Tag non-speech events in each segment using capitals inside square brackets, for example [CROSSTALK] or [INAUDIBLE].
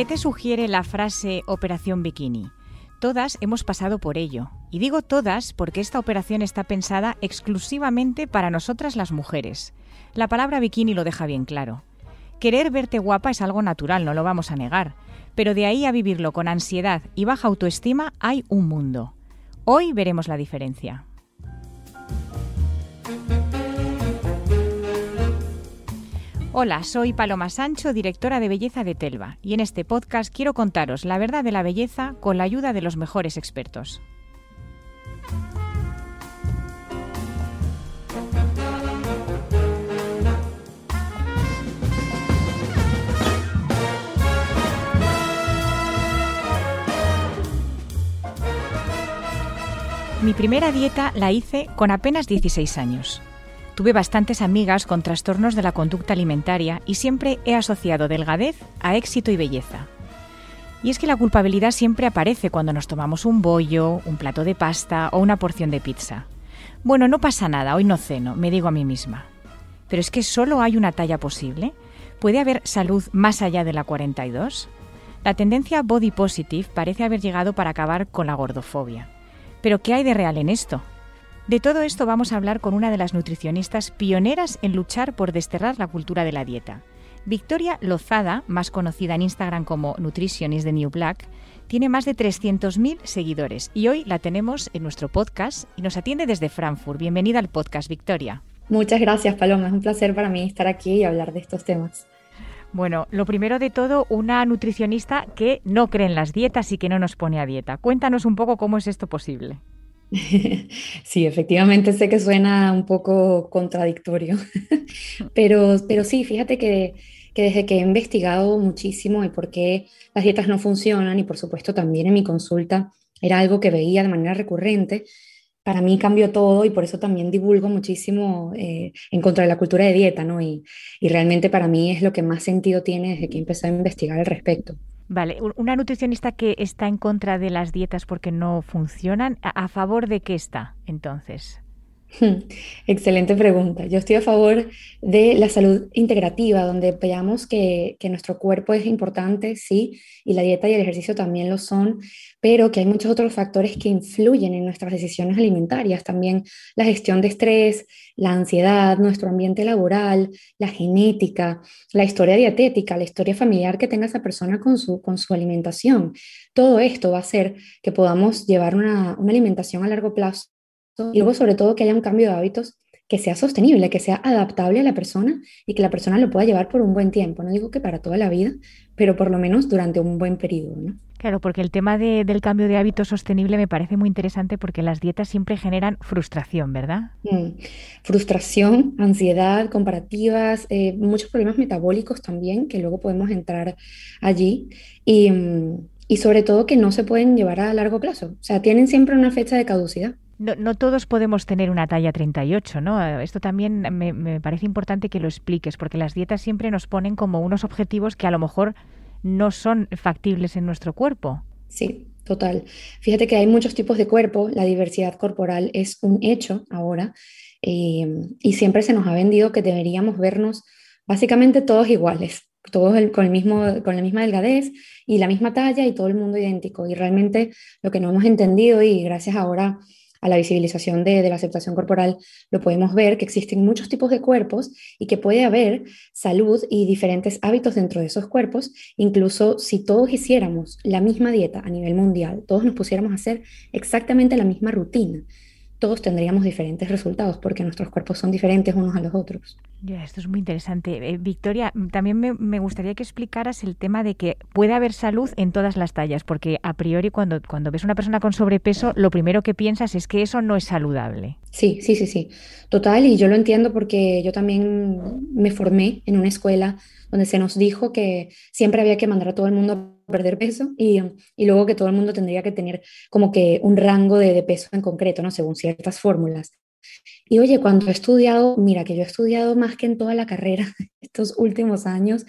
¿Qué te sugiere la frase Operación Bikini? Todas hemos pasado por ello. Y digo todas porque esta operación está pensada exclusivamente para nosotras las mujeres. La palabra bikini lo deja bien claro. Querer verte guapa es algo natural, no lo vamos a negar. Pero de ahí a vivirlo con ansiedad y baja autoestima hay un mundo. Hoy veremos la diferencia. Hola, soy Paloma Sancho, directora de belleza de Telva, y en este podcast quiero contaros la verdad de la belleza con la ayuda de los mejores expertos. Mi primera dieta la hice con apenas 16 años. Tuve bastantes amigas con trastornos de la conducta alimentaria y siempre he asociado delgadez a éxito y belleza. Y es que la culpabilidad siempre aparece cuando nos tomamos un bollo, un plato de pasta o una porción de pizza. Bueno, no pasa nada, hoy no ceno, me digo a mí misma. Pero es que solo hay una talla posible. ¿Puede haber salud más allá de la 42? La tendencia body positive parece haber llegado para acabar con la gordofobia. Pero ¿qué hay de real en esto? De todo esto vamos a hablar con una de las nutricionistas pioneras en luchar por desterrar la cultura de la dieta. Victoria Lozada, más conocida en Instagram como Nutritionist de New Black, tiene más de 300.000 seguidores y hoy la tenemos en nuestro podcast y nos atiende desde Frankfurt. Bienvenida al podcast, Victoria. Muchas gracias, Paloma. Es un placer para mí estar aquí y hablar de estos temas. Bueno, lo primero de todo, una nutricionista que no cree en las dietas y que no nos pone a dieta. Cuéntanos un poco cómo es esto posible. [LAUGHS] Sí, efectivamente sé que suena un poco contradictorio, [LAUGHS] pero, pero sí, fíjate que, que desde que he investigado muchísimo el por qué las dietas no funcionan y por supuesto también en mi consulta era algo que veía de manera recurrente, para mí cambió todo y por eso también divulgo muchísimo eh, en contra de la cultura de dieta, ¿no? Y, y realmente para mí es lo que más sentido tiene desde que empecé a investigar al respecto. Vale, una nutricionista que está en contra de las dietas porque no funcionan, ¿a favor de qué está entonces? [LAUGHS] Excelente pregunta. Yo estoy a favor de la salud integrativa, donde veamos que, que, nuestro cuerpo es importante, sí, y la dieta y el ejercicio también lo son, pero que hay muchos otros factores que influyen en nuestras decisiones alimentarias, también la gestión de estrés, la ansiedad, nuestro ambiente laboral, la genética, la historia dietética, la historia familiar que tenga esa persona con su, con su alimentación. Todo esto va a hacer que podamos llevar una, una alimentación a largo plazo y luego sobre todo que haya un cambio de hábitos que sea sostenible, que sea adaptable a la persona y que la persona lo pueda llevar por un buen tiempo. No digo que para toda la vida, pero por lo menos durante un buen periodo. ¿no? Claro, porque el tema de, del cambio de hábitos sostenible me parece muy interesante porque las dietas siempre generan frustración, ¿verdad? Mm. Frustración, ansiedad, comparativas, eh, muchos problemas metabólicos también, que luego podemos entrar allí. Y, y sobre todo que no se pueden llevar a largo plazo. O sea, tienen siempre una fecha de caducidad. No, todos podemos tener una talla 38, ¿no? Esto también me, parece importante que lo expliques, porque las dietas siempre nos ponen como unos objetivos que a lo mejor no son factibles en nuestro cuerpo. Sí, total. Fíjate que hay muchos tipos de cuerpo, la diversidad corporal es un hecho ahora, eh, y siempre se nos ha vendido que deberíamos vernos básicamente todos iguales, todos con, el mismo, con la misma delgadez y la misma talla y todo el mundo idéntico. Y realmente lo que no hemos entendido, y gracias ahora a la visibilización de, de, la aceptación corporal, lo podemos ver que existen muchos tipos de cuerpos y que puede haber salud y diferentes hábitos dentro de esos cuerpos, incluso si todos hiciéramos la misma dieta a nivel mundial, todos nos pusiéramos a hacer exactamente la misma rutina, todos tendríamos diferentes resultados porque nuestros cuerpos son diferentes unos a los otros. esto es muy interesante. Eh, Victoria, también me, gustaría que explicaras el tema de que puede haber salud en todas las tallas, porque a priori cuando, cuando ves una persona con sobrepeso, lo primero que piensas es que eso no es saludable. Sí, sí, sí, sí. Total, y yo lo entiendo porque yo también me formé en una escuela donde se nos dijo que siempre había que mandar a todo el mundo a perder peso y, y luego que todo el mundo tendría que tener como que un rango de, de peso en concreto, ¿no? Según ciertas fórmulas. Y oye, cuando he estudiado, mira que yo he estudiado más que en toda la carrera [LAUGHS] estos últimos años,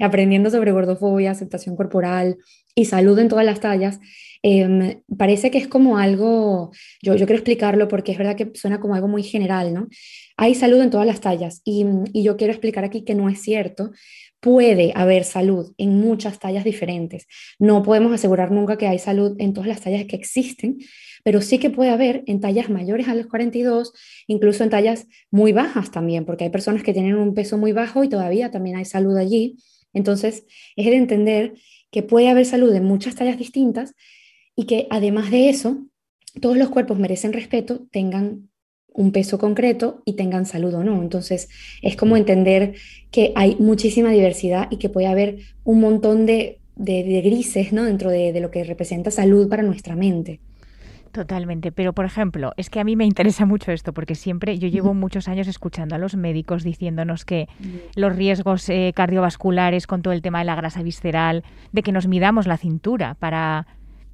aprendiendo sobre gordofobia, aceptación corporal y salud en todas las tallas, em, parece que es como algo, yo, yo quiero explicarlo porque es verdad que suena como algo muy general, ¿no? Hay salud en todas las tallas y, y yo quiero explicar aquí que no es cierto, puede haber salud en muchas tallas diferentes. No podemos asegurar nunca que hay salud en todas las tallas que existen, pero sí que puede haber en tallas mayores a los 42, incluso en tallas muy bajas también, porque hay personas que tienen un peso muy bajo y todavía también hay salud allí. Entonces, es de entender que puede haber salud en muchas tallas distintas y que además de eso, todos los cuerpos merecen respeto, tengan un peso concreto y tengan salud o no. Entonces, es como entender que hay muchísima diversidad y que puede haber un montón de, grises ¿no? dentro de, de, lo que representa salud para nuestra mente. Totalmente, pero por ejemplo, es que a mí me interesa mucho esto porque siempre yo llevo muchos años escuchando a los médicos diciéndonos que los riesgos eh, cardiovasculares con todo el tema de la grasa visceral, de que nos midamos la cintura para,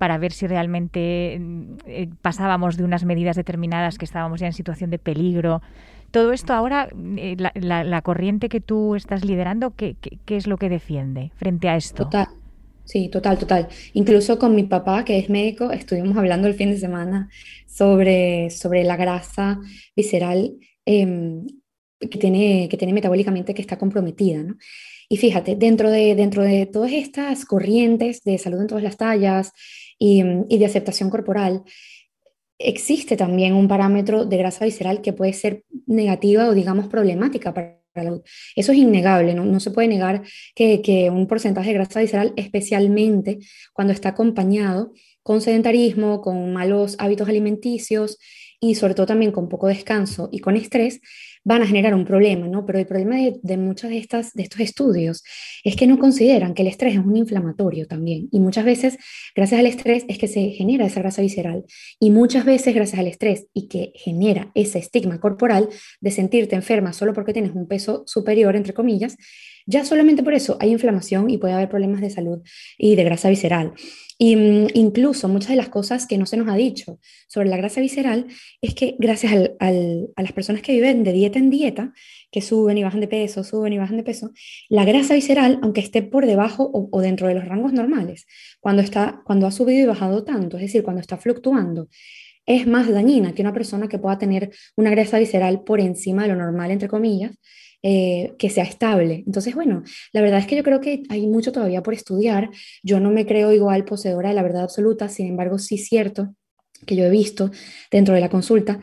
para ver si realmente mm, eh, pasábamos de unas medidas determinadas que estábamos ya en situación de peligro. Todo esto ahora, eh, la, corriente que tú estás liderando, ¿qué, ¿qué, es lo que defiende frente a esto? Total. Sí, total, total. Incluso con mi papá, que es médico, estuvimos hablando el fin de semana sobre, sobre la grasa visceral em, que, tiene, que tiene metabólicamente que está comprometida, ¿no? Y fíjate, dentro de, dentro de todas estas corrientes de salud en todas las tallas y, de aceptación corporal, existe también un parámetro de grasa visceral que puede ser negativa o digamos problemática para eso es innegable, ¿no? no se puede negar que, que, un porcentaje de grasa visceral, especialmente cuando está acompañado con sedentarismo, con malos hábitos alimenticios y sobre todo también con poco descanso y con estrés, van a generar un problema, ¿no? Pero el problema de, de muchos de, estas, de estos estudios es que no consideran que el estrés es un inflamatorio también. Y muchas veces, gracias al estrés, es que se genera esa grasa visceral. Y muchas veces, gracias al estrés y que genera ese estigma corporal de sentirte enferma solo porque tienes un peso superior, entre comillas, ya solamente por eso hay inflamación y puede haber problemas de salud y de grasa visceral. Y mm, incluso muchas de las cosas que no se nos ha dicho sobre la grasa visceral es que gracias a las personas que viven de dieta en dieta, que suben y bajan de peso, suben y bajan de peso, la grasa visceral, aunque esté por debajo o, dentro de los rangos normales, cuando, está, cuando ha subido y bajado tanto, es decir, cuando está fluctuando, es más dañina que una persona que pueda tener una grasa visceral por encima de lo normal, entre comillas, eh, que sea estable. Entonces, bueno, la verdad es que yo creo que hay mucho todavía por estudiar. Yo no me creo igual poseedora de la verdad absoluta, sin embargo, sí es cierto que yo he visto dentro de la consulta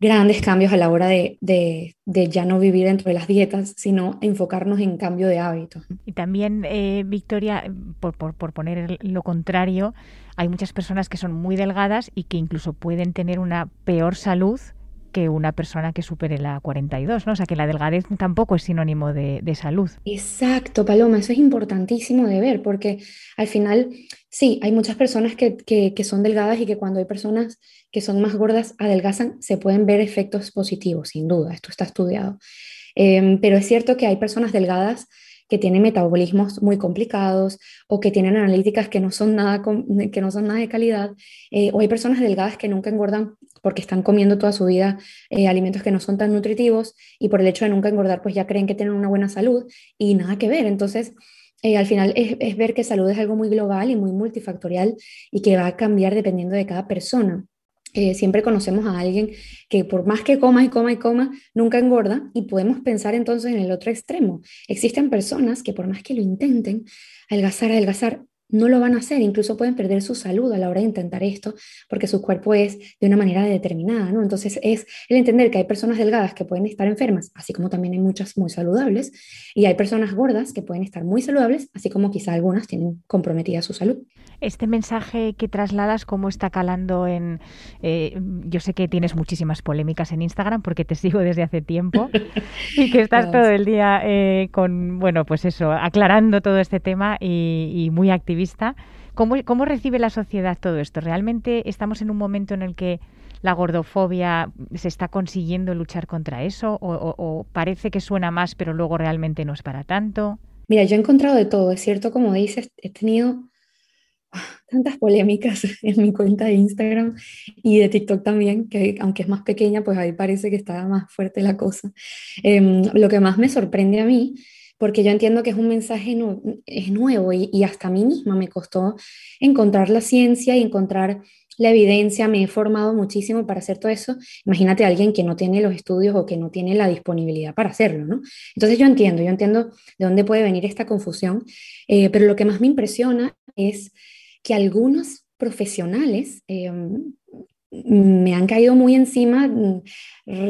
grandes cambios a la hora de, ya no vivir dentro de las dietas, sino enfocarnos en cambio de hábitos. Y también, eh, Victoria, por, por, por, poner lo contrario, hay muchas personas que son muy delgadas y que incluso pueden tener una peor salud que una persona que supere la 42, ¿no? O sea, que la delgadez tampoco es sinónimo de, salud. Exacto, Paloma, eso es importantísimo de ver, porque al final, sí, hay muchas personas que, que, son delgadas y que cuando hay personas que son más gordas adelgazan, se pueden ver efectos positivos, sin duda, esto está estudiado. Em, pero es cierto que hay personas delgadas que tienen metabolismos muy complicados o que tienen analíticas que no son nada, que no son nada de calidad, eh, o hay personas delgadas que nunca engordan porque están comiendo toda su vida eh, alimentos que no son tan nutritivos y por el hecho de nunca engordar, pues ya creen que tienen una buena salud y nada que ver. Entonces, eh, al final es, es, ver que salud es algo muy global y muy multifactorial y que va a cambiar dependiendo de cada persona. Eh, siempre conocemos a alguien que por más que coma y coma y coma, nunca engorda y podemos pensar entonces en el otro extremo. Existen personas que por más que lo intenten, adelgazar, adelgazar, no lo van a hacer, incluso pueden perder su salud a la hora de intentar esto, porque su cuerpo es de una manera determinada, ¿no? Entonces es el entender que hay personas delgadas que pueden estar enfermas, así como también hay muchas muy saludables, y hay personas gordas que pueden estar muy saludables, así como quizá algunas tienen comprometida su salud. Este mensaje que trasladas, ¿cómo está calando en... Eh, yo sé que tienes muchísimas polémicas en Instagram porque te sigo desde hace tiempo y que estás [LAUGHS] todo el día eh, con, bueno, pues eso, aclarando todo este tema y, muy activista. ¿Cómo, ¿Cómo recibe la sociedad todo esto? ¿Realmente estamos en un momento en el que la gordofobia se está consiguiendo luchar contra eso o, parece que suena más pero luego realmente no es para tanto? Mira, yo he encontrado de todo, es cierto, como dices, he tenido tantas polémicas [LAUGHS] en mi cuenta de Instagram y de TikTok también, que aunque es más pequeña, pues ahí parece que está más fuerte la cosa. Em, lo que más me sorprende a mí, porque yo entiendo que es un mensaje es nuevo y, y, hasta a mí misma me costó encontrar la ciencia y encontrar la evidencia, me he formado muchísimo para hacer todo eso. Imagínate a alguien que no tiene los estudios o que no tiene la disponibilidad para hacerlo, ¿no? Entonces yo entiendo, yo entiendo de dónde puede venir esta confusión, eh, pero lo que más me impresiona es que algunos profesionales eh, me han caído muy encima mm,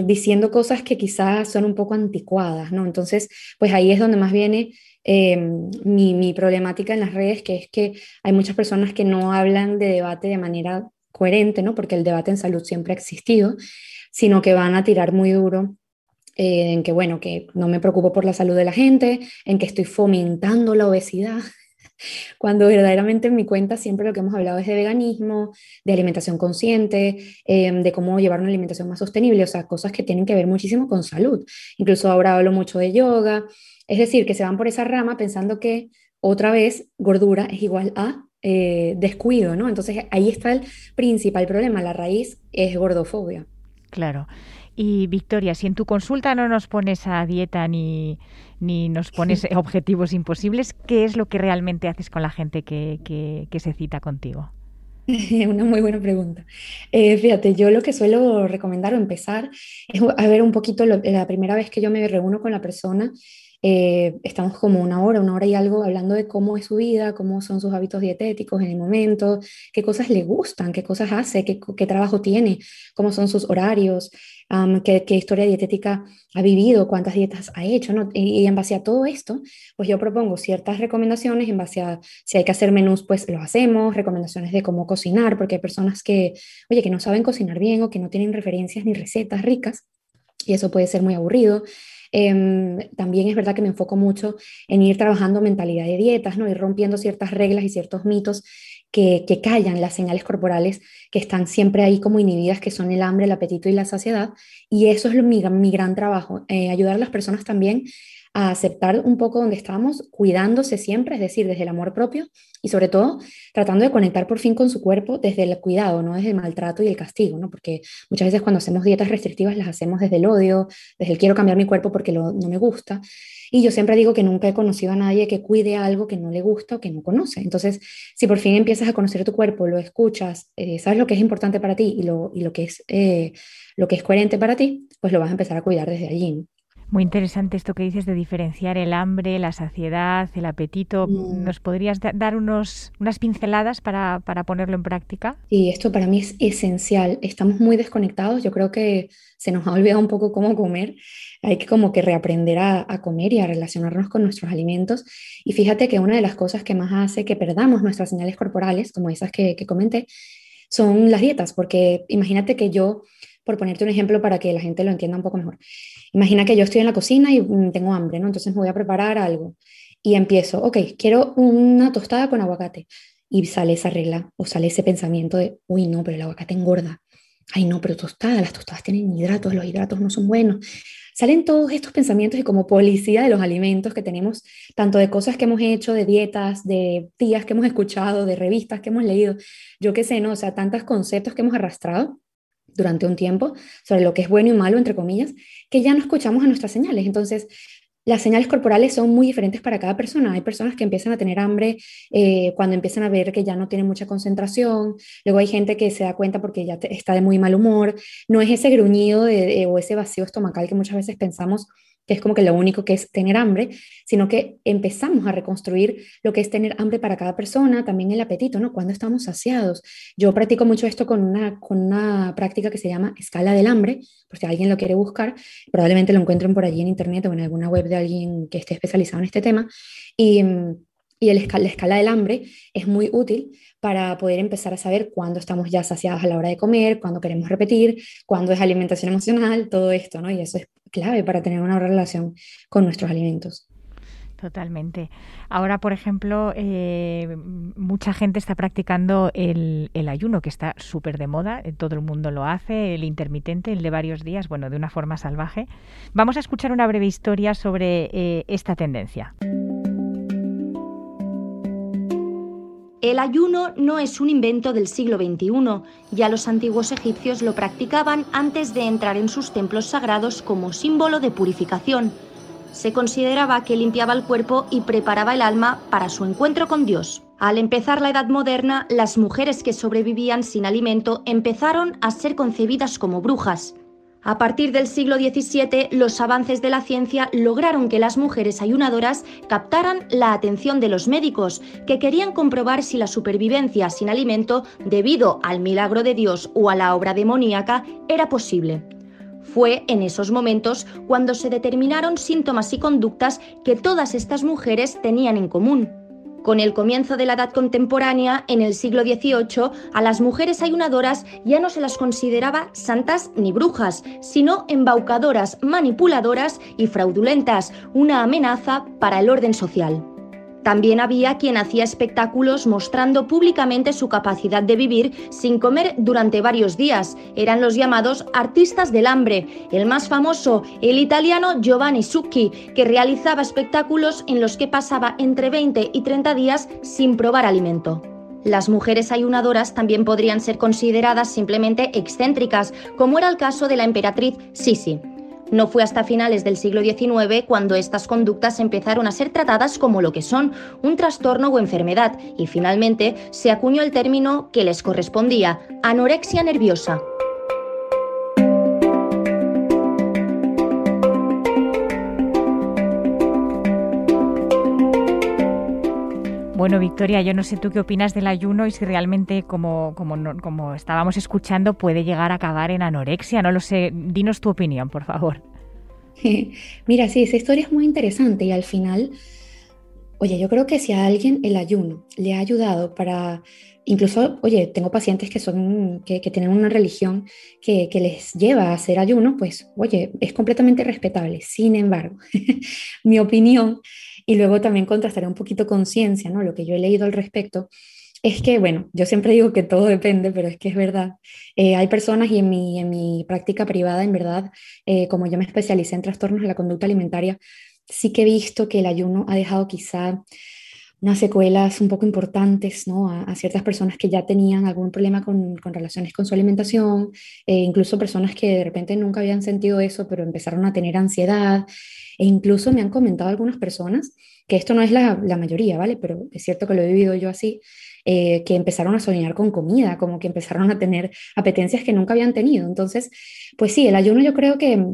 diciendo cosas que quizás son un poco anticuadas, ¿no? Entonces, pues ahí es donde más viene eh, mi, mi, problemática en las redes, que es que hay muchas personas que no hablan de debate de manera coherente, ¿no? Porque el debate en salud siempre ha existido, sino que van a tirar muy duro eh, en que, bueno, que no me preocupo por la salud de la gente, en que estoy fomentando la obesidad, cuando verdaderamente en mi cuenta siempre lo que hemos hablado es de veganismo, de alimentación consciente, em, de cómo llevar una alimentación más sostenible, o sea, cosas que tienen que ver muchísimo con salud. Incluso ahora hablo mucho de yoga, es decir, que se van por esa rama pensando que otra vez gordura es igual a eh, descuido, ¿no? Entonces ahí está el principal problema, la raíz es gordofobia. Claro. Y Victoria, si en tu consulta no nos pones a dieta ni, ni nos pones [LAUGHS] objetivos imposibles, ¿qué es lo que realmente haces con la gente que, que, se cita contigo? [LAUGHS] Una muy buena pregunta. Eh, fíjate, yo lo que suelo recomendar o empezar es a ver un poquito la primera vez que yo me reúno con la persona eh, estamos como una hora, una hora y algo hablando de cómo es su vida, cómo son sus hábitos dietéticos en el momento, qué cosas le gustan, qué cosas hace, qué, qué trabajo tiene, cómo son sus horarios, qué, qué, historia dietética ha vivido, cuántas dietas ha hecho, ¿no? Y, y, en base a todo esto, pues yo propongo ciertas recomendaciones, en base a si hay que hacer menús, pues lo hacemos, recomendaciones de cómo cocinar, porque hay personas que, oye, que no saben cocinar bien o que no tienen referencias ni recetas ricas, y eso puede ser muy aburrido. Em, también es verdad que me enfoco mucho en ir trabajando mentalidad de dietas, ¿no? ir rompiendo ciertas reglas y ciertos mitos que, que, callan las señales corporales que están siempre ahí como inhibidas, que son el hambre, el apetito y la saciedad. Y eso es lo, mi, mi gran trabajo, eh, ayudar a las personas también a aceptar un poco donde estamos, cuidándose siempre, es decir, desde el amor propio y sobre todo tratando de conectar por fin con su cuerpo desde el cuidado, no desde el maltrato y el castigo, ¿no? Porque muchas veces cuando hacemos dietas restrictivas las hacemos desde el odio, desde el quiero cambiar mi cuerpo porque no me gusta. Y yo siempre digo que nunca he conocido a nadie que cuide algo que no le gusta o que no conoce. Entonces, si por fin empiezas a conocer tu cuerpo, lo escuchas, eh, sabes lo que es importante para ti y lo, y lo, que es, eh, lo que es coherente para ti, pues lo vas a empezar a cuidar desde allí. Muy interesante esto que dices de diferenciar el hambre, la saciedad, el apetito. Mm. ¿Nos podrías dar unos, unas pinceladas para, para, ponerlo en práctica? Sí, esto para mí es esencial. Estamos muy desconectados. Yo creo que se nos ha olvidado un poco cómo comer. Hay que como que reaprender a, a comer y a relacionarnos con nuestros alimentos. Y fíjate que una de las cosas que más hace que perdamos nuestras señales corporales, como esas que, que comenté, son las dietas. Porque imagínate que yo por ponerte un ejemplo para que la gente lo entienda un poco mejor. Imagina que yo estoy en la cocina y mm, tengo hambre, ¿no? Entonces me voy a preparar algo y empiezo, ok, quiero una tostada con aguacate. Y sale esa regla o sale ese pensamiento de, uy, no, pero el aguacate engorda. Ay, no, pero tostada, las tostadas tienen hidratos, los hidratos no son buenos. Salen todos estos pensamientos y como policía de los alimentos que tenemos, tanto de cosas que hemos hecho, de dietas, de tías que hemos escuchado, de revistas que hemos leído, yo qué sé, ¿no? O sea, tantos conceptos que hemos arrastrado durante un tiempo sobre lo que es bueno y malo, entre comillas, que ya no escuchamos a nuestras señales. Entonces, las señales corporales son muy diferentes para cada persona. Hay personas que empiezan a tener hambre eh, cuando empiezan a ver que ya no tienen mucha concentración. Luego hay gente que se da cuenta porque ya está de muy mal humor. No es ese gruñido o ese vacío estomacal que muchas veces pensamos que es como que lo único que es tener hambre, sino que empezamos a reconstruir lo que es tener hambre para cada persona, también el apetito, ¿no? Cuando estamos saciados. Yo practico mucho esto con una, con una práctica que se llama escala del hambre, por si alguien lo quiere buscar, probablemente lo encuentren por allí en internet o en alguna web de alguien que esté especializado en este tema. Y Y el, la escala del hambre es muy útil para poder empezar a saber cuándo estamos ya saciados a la hora de comer, cuándo queremos repetir, cuándo es alimentación emocional, todo esto, ¿no? Y eso es clave para tener una relación con nuestros alimentos. Totalmente. Ahora, por ejemplo, eh, mucha gente está practicando el, ayuno, que está súper de moda, eh, todo el mundo lo hace, el intermitente, el de varios días, bueno, de una forma salvaje. Vamos a escuchar una breve historia sobre eh, esta tendencia. El ayuno no es un invento del siglo XXI, ya los antiguos egipcios lo practicaban antes de entrar en sus templos sagrados como símbolo de purificación. Se consideraba que limpiaba el cuerpo y preparaba el alma para su encuentro con Dios. Al empezar la Edad Moderna, las mujeres que sobrevivían sin alimento empezaron a ser concebidas como brujas. A partir del siglo XVII, los avances de la ciencia lograron que las mujeres ayunadoras captaran la atención de los médicos, que querían comprobar si la supervivencia sin alimento, debido al milagro de Dios o a la obra demoníaca, era posible. Fue en esos momentos cuando se determinaron síntomas y conductas que todas estas mujeres tenían en común. Con el comienzo de la edad contemporánea, en el siglo XVIII, a las mujeres ayunadoras ya no se las consideraba santas ni brujas, sino embaucadoras, manipuladoras y fraudulentas, una amenaza para el orden social. También había quien hacía espectáculos mostrando públicamente su capacidad de vivir sin comer durante varios días. Eran los llamados artistas del hambre. El más famoso, el italiano Giovanni Succhi, que realizaba espectáculos en los que pasaba entre 20 y 30 días sin probar alimento. Las mujeres ayunadoras también podrían ser consideradas simplemente excéntricas, como era el caso de la emperatriz Sisi. No fue hasta finales del siglo XIX cuando estas conductas empezaron a ser tratadas como lo que son, un trastorno o enfermedad, y finalmente se acuñó el término que les correspondía, anorexia nerviosa. Bueno, Victoria, yo no sé tú qué opinas del ayuno y si realmente, como, como, como estábamos escuchando, puede llegar a acabar en anorexia. No lo sé. Dinos tu opinión, por favor. [LAUGHS] Mira, sí, esa historia es muy interesante y al final, oye, yo creo que si a alguien el ayuno le ha ayudado para, incluso, oye, tengo pacientes que son, que, que tienen una religión que, que, les lleva a hacer ayuno, pues, oye, es completamente respetable. Sin embargo, [LAUGHS] mi opinión y luego también contrastaré un poquito con ciencia, ¿no? Lo que yo he leído al respecto es que, bueno, yo siempre digo que todo depende, pero es que es verdad. Eh, hay personas y en mi, en mi práctica privada, en verdad, eh, como yo me especialicé en trastornos de la conducta alimentaria, sí que he visto que el ayuno ha dejado quizá unas secuelas un poco importantes ¿no? a, ciertas personas que ya tenían algún problema con, con relaciones con su alimentación, eh, incluso personas que de repente nunca habían sentido eso, pero empezaron a tener ansiedad. E incluso me han comentado algunas personas, que esto no es la, mayoría, ¿vale? Pero es cierto que lo he vivido yo así, eh, que empezaron a soñar con comida, como que empezaron a tener apetencias que nunca habían tenido. Entonces, pues sí, el ayuno yo creo que,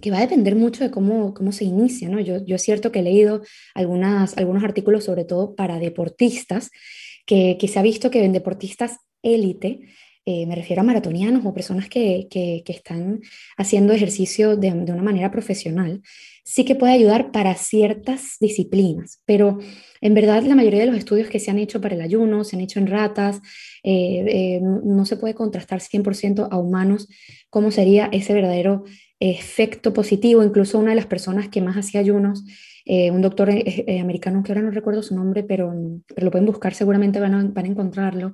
que va a depender mucho de cómo, cómo se inicia, ¿no? Yo, yo es cierto que he leído algunas, algunos artículos, sobre todo para deportistas, que, que se ha visto que en deportistas élite, eh, me refiero a maratonianos o personas que, que, que están haciendo ejercicio de, de, una manera profesional, sí que puede ayudar para ciertas disciplinas, pero en verdad la mayoría de los estudios que se han hecho para el ayuno, se han hecho en ratas, eh, eh, no, se puede contrastar 100% a humanos cómo sería ese verdadero efecto positivo. Incluso una de las personas que más hacía ayunos, eh, un doctor americano que ahora no recuerdo su nombre, pero, lo pueden buscar, seguramente van a, encontrarlo,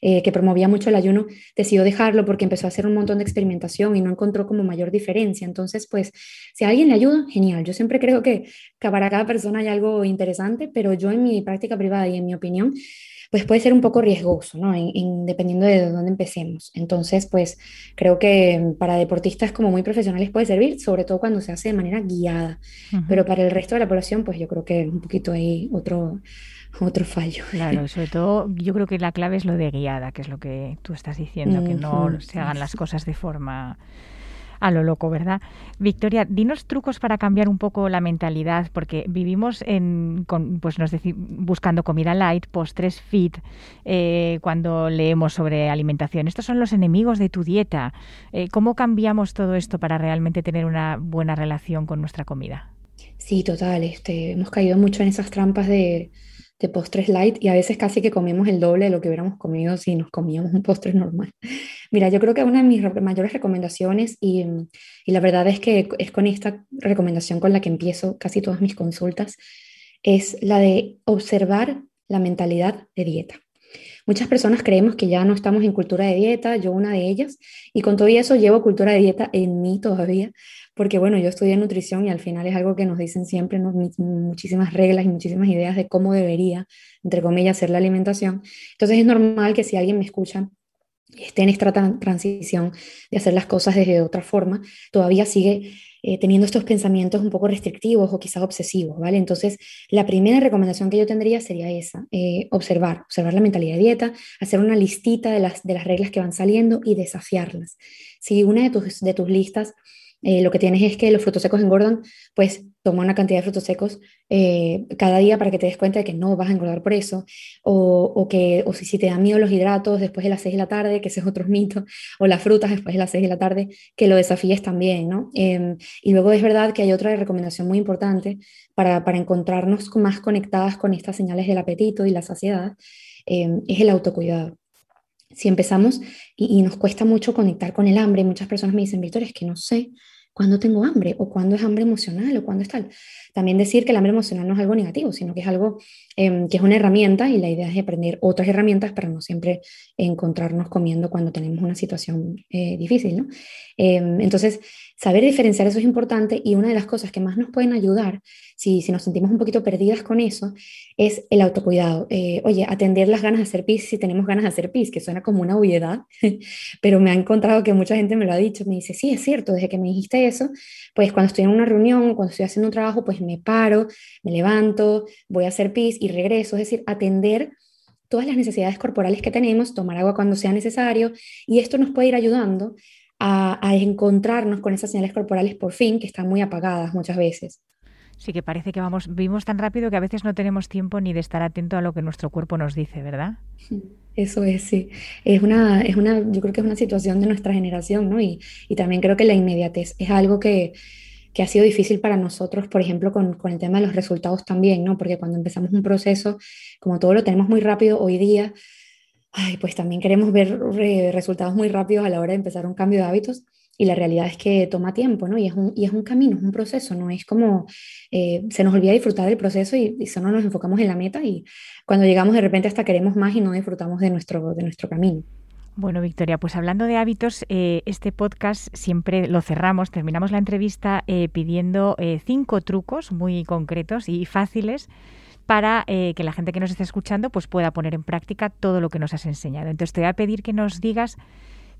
que promovía mucho el ayuno, decidió dejarlo porque empezó a hacer un montón de experimentación y no encontró como mayor diferencia. Entonces, pues, si a alguien le ayuda, genial. Yo siempre creo que para cada persona hay algo interesante, pero yo en mi práctica privada y en mi opinión, pues puede ser un poco riesgoso, ¿no? En, dependiendo de dónde empecemos. Entonces, pues creo que para deportistas como muy profesionales puede servir, sobre todo cuando se hace de manera guiada. Pero para el resto de la población, pues yo creo que un poquito hay otro, otro fallo. Claro, [LAUGHS] sobre todo yo creo que la clave es lo de guiada, que es lo que tú estás diciendo, que no se hagan las cosas de forma a lo loco, ¿verdad? Victoria, dinos trucos para cambiar un poco la mentalidad, porque vivimos en, pues nos buscando comida light, postres fit, eh, cuando leemos sobre alimentación. Estos son los enemigos de tu dieta. Eh, ¿Cómo cambiamos todo esto para realmente tener una buena relación con nuestra comida? Sí, total. Este, hemos caído mucho en esas trampas de, de postres light y a veces casi que comemos el doble de lo que hubiéramos comido si nos comíamos un postre normal. [LAUGHS] Mira, yo creo que una de mis mayores recomendaciones y, y la verdad es que es con esta recomendación con la que empiezo casi todas mis consultas, es la de observar la mentalidad de dieta. Muchas personas creemos que ya no estamos en cultura de dieta, yo una de ellas, y con todo eso llevo cultura de dieta en mí todavía, porque bueno, yo estudié nutrición y al final es algo que nos dicen siempre muchísimas reglas y muchísimas ideas de cómo debería, entre comillas, ser la alimentación. Entonces es normal que si alguien me escucha esté en esta transición de hacer las cosas desde otra forma, todavía sigue eh, teniendo estos pensamientos un poco restrictivos o quizás obsesivos, ¿vale? Entonces, la primera recomendación que yo tendría sería esa, eh, observar, observar la mentalidad de dieta, hacer una listita de las, de las reglas que van saliendo y desafiarlas. Si una de tus, de tus listas eh, lo que tienes es que los frutos secos engordan, pues toma una cantidad de frutos secos eh, cada día para que te des cuenta de que no vas a engordar por eso, o, que o si, si, te dan miedo los hidratos después de las 6 de la tarde, que ese es otro [LAUGHS] mito, o las frutas después de las 6 de la tarde, que lo desafíes también, ¿no? Em, y luego es verdad que hay otra recomendación muy importante para, para encontrarnos más conectadas con estas señales del apetito y la saciedad, em, es el autocuidado si empezamos y, nos cuesta mucho conectar con el hambre, muchas personas me dicen, Víctor, es que no sé cuándo tengo hambre o cuándo es hambre emocional o cuándo es tal. También decir que el hambre emocional no es algo negativo, sino que es algo em, que es una herramienta y la idea es aprender otras herramientas para no siempre encontrarnos comiendo cuando tenemos una situación eh, difícil. ¿no? Em, entonces, saber diferenciar eso es importante y una de las cosas que más nos pueden ayudar si, nos sentimos un poquito perdidas con eso, es el autocuidado. Eh, oye, atender las ganas de hacer pis si tenemos ganas de hacer pis, que suena como una obviedad, [LAUGHS] pero me ha encontrado que mucha gente me lo ha dicho, me dice, sí, es cierto, desde que me dijiste eso, pues cuando estoy en una reunión, cuando estoy haciendo un trabajo, pues me paro, me levanto, voy a hacer pis y regreso, es decir, atender todas las necesidades corporales que tenemos, tomar agua cuando sea necesario, y esto nos puede ir ayudando a, a, encontrarnos con esas señales corporales por fin, que están muy apagadas muchas veces. Sí, que parece que vamos, vivimos tan rápido que a veces no tenemos tiempo ni de estar atento a lo que nuestro cuerpo nos dice, ¿verdad? [LAUGHS] Eso es, sí. Es una, es una, yo creo que es una situación de nuestra generación, ¿no? Y, y también creo que la inmediatez es algo que, que ha sido difícil para nosotros, por ejemplo, con, con, el tema de los resultados también, ¿no? Porque cuando empezamos un proceso, como todo lo tenemos muy rápido hoy día, ay, pues también queremos ver resultados muy rápidos a la hora de empezar un cambio de hábitos y la realidad es que toma tiempo, ¿no? Y es un, y es un camino, es un proceso, no es como eh, se nos olvida disfrutar del proceso y, solo nos enfocamos en la meta y cuando llegamos de repente hasta queremos más y no disfrutamos de nuestro, de nuestro camino. Bueno, Victoria, pues hablando de hábitos, eh, este podcast siempre lo cerramos, terminamos la entrevista eh, pidiendo cinco trucos muy concretos y fáciles para que la gente que nos esté escuchando pues pueda poner en práctica todo lo que nos has enseñado. Entonces te voy a pedir que nos digas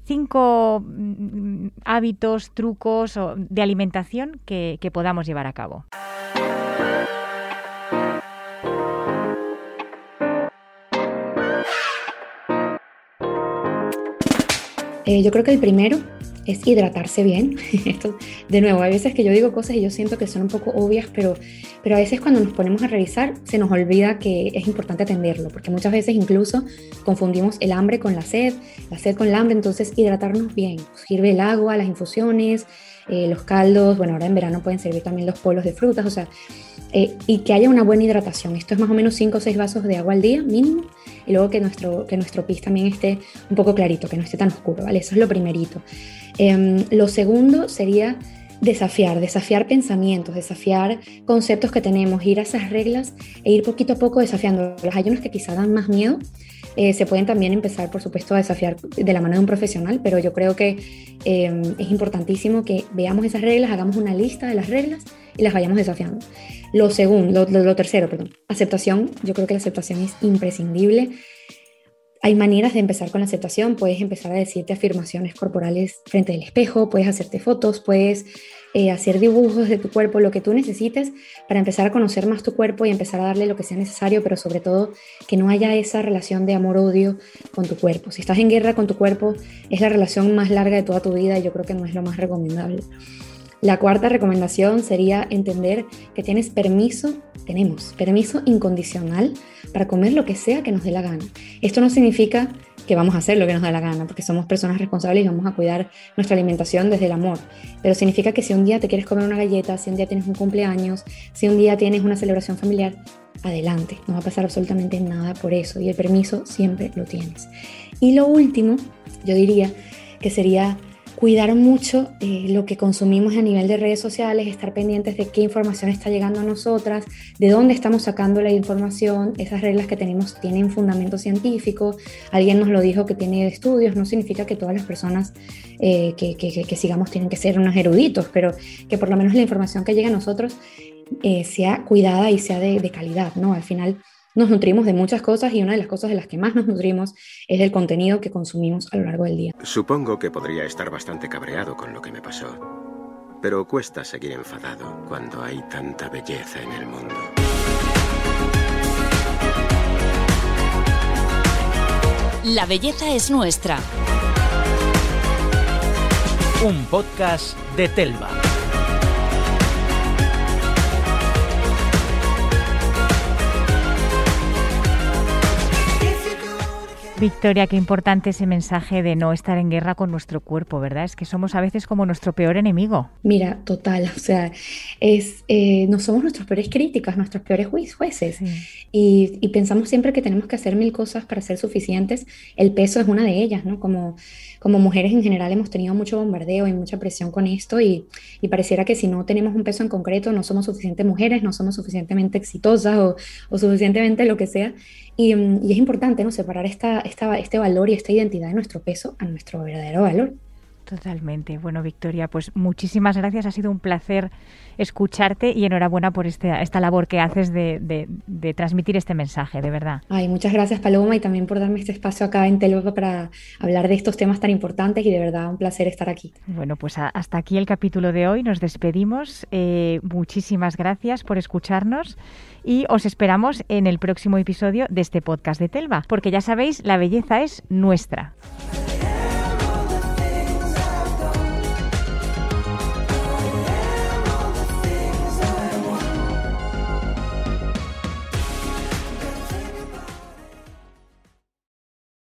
cinco mm, hábitos, trucos de alimentación que, podamos llevar a cabo. Eh, yo creo que el primero es hidratarse bien. [LAUGHS] Esto, de nuevo, hay veces que yo digo cosas y yo siento que son un poco obvias, pero, pero a veces cuando nos ponemos a revisar se nos olvida que es importante atenderlo, porque muchas veces incluso confundimos el hambre con la sed, la sed con el hambre, entonces hidratarnos bien. Sirve el agua, las infusiones, eh, los caldos, bueno, ahora en verano pueden servir también los polos de frutas, o sea, eh, y que haya una buena hidratación. Esto es más o menos 5 o 6 vasos de agua al día mínimo y luego que nuestro, que nuestro pis también esté un poco clarito, que no esté tan oscuro, ¿vale? Eso es lo primerito. Eh, lo segundo sería desafiar, desafiar pensamientos, desafiar conceptos que tenemos, ir a esas reglas e ir poquito a poco desafiándolos. Hay unos que quizá dan más miedo, eh, se pueden también empezar, por supuesto, a desafiar de la mano de un profesional, pero yo creo que eh, es importantísimo que veamos esas reglas, hagamos una lista de las reglas y las vayamos desafiando. Lo segundo, lo, lo tercero, perdón, aceptación. Yo creo que la aceptación es imprescindible. Hay maneras de empezar con la aceptación. Puedes empezar a decirte afirmaciones corporales frente al espejo, puedes hacerte fotos, puedes eh, hacer dibujos de tu cuerpo, lo que tú necesites para empezar a conocer más tu cuerpo y empezar a darle lo que sea necesario, pero sobre todo que no haya esa relación de amor-odio con tu cuerpo. Si estás en guerra con tu cuerpo, es la relación más larga de toda tu vida y yo creo que no es lo más recomendable. La cuarta recomendación sería entender que tienes permiso, tenemos permiso incondicional para comer lo que sea que nos dé la gana. Esto no significa que vamos a hacer lo que nos da la gana, porque somos personas responsables y vamos a cuidar nuestra alimentación desde el amor. Pero significa que si un día te quieres comer una galleta, si un día tienes un cumpleaños, si un día tienes una celebración familiar, adelante, no va a pasar absolutamente nada por eso y el permiso siempre lo tienes. Y lo último, yo diría que sería cuidar mucho eh, lo que consumimos a nivel de redes sociales, estar pendientes de qué información está llegando a nosotras, de dónde estamos sacando la información, esas reglas que tenemos tienen fundamento científico, alguien nos lo dijo que tiene estudios, no significa que todas las personas eh, que, que, sigamos tienen que ser unos eruditos, pero que por lo menos la información que llega a nosotros eh, sea cuidada y sea de, de calidad, ¿no? Al final nos nutrimos de muchas cosas y una de las cosas de las que más nos nutrimos es del contenido que consumimos a lo largo del día. Supongo que podría estar bastante cabreado con lo que me pasó, pero cuesta seguir enfadado cuando hay tanta belleza en el mundo. La belleza es nuestra. Un podcast de Telva. Victoria, qué importante ese mensaje de no estar en guerra con nuestro cuerpo, ¿verdad? Es que somos a veces como nuestro peor enemigo. Mira, total, o sea, es, eh, no somos nuestros peores críticos, nuestros peores jueces. Y, y, pensamos siempre que tenemos que hacer mil cosas para ser suficientes. El peso es una de ellas, ¿no? Como, como mujeres en general hemos tenido mucho bombardeo y mucha presión con esto y, pareciera que si no tenemos un peso en concreto no somos suficientes mujeres, no somos suficientemente exitosas o, suficientemente lo que sea. Y, es importante ¿no? separar esta, este valor y esta identidad de nuestro peso a nuestro verdadero valor. Totalmente. Bueno, Victoria, pues muchísimas gracias. Ha sido un placer escucharte y enhorabuena por este, esta labor que haces de, de, transmitir este mensaje, de verdad. Ay, muchas gracias, Paloma, y también por darme este espacio acá en Telva para hablar de estos temas tan importantes y de verdad un placer estar aquí. Bueno, pues hasta aquí el capítulo de hoy. Nos despedimos. Eh, muchísimas gracias por escucharnos y os esperamos en el próximo episodio de este podcast de Telva, porque ya sabéis, la belleza es nuestra.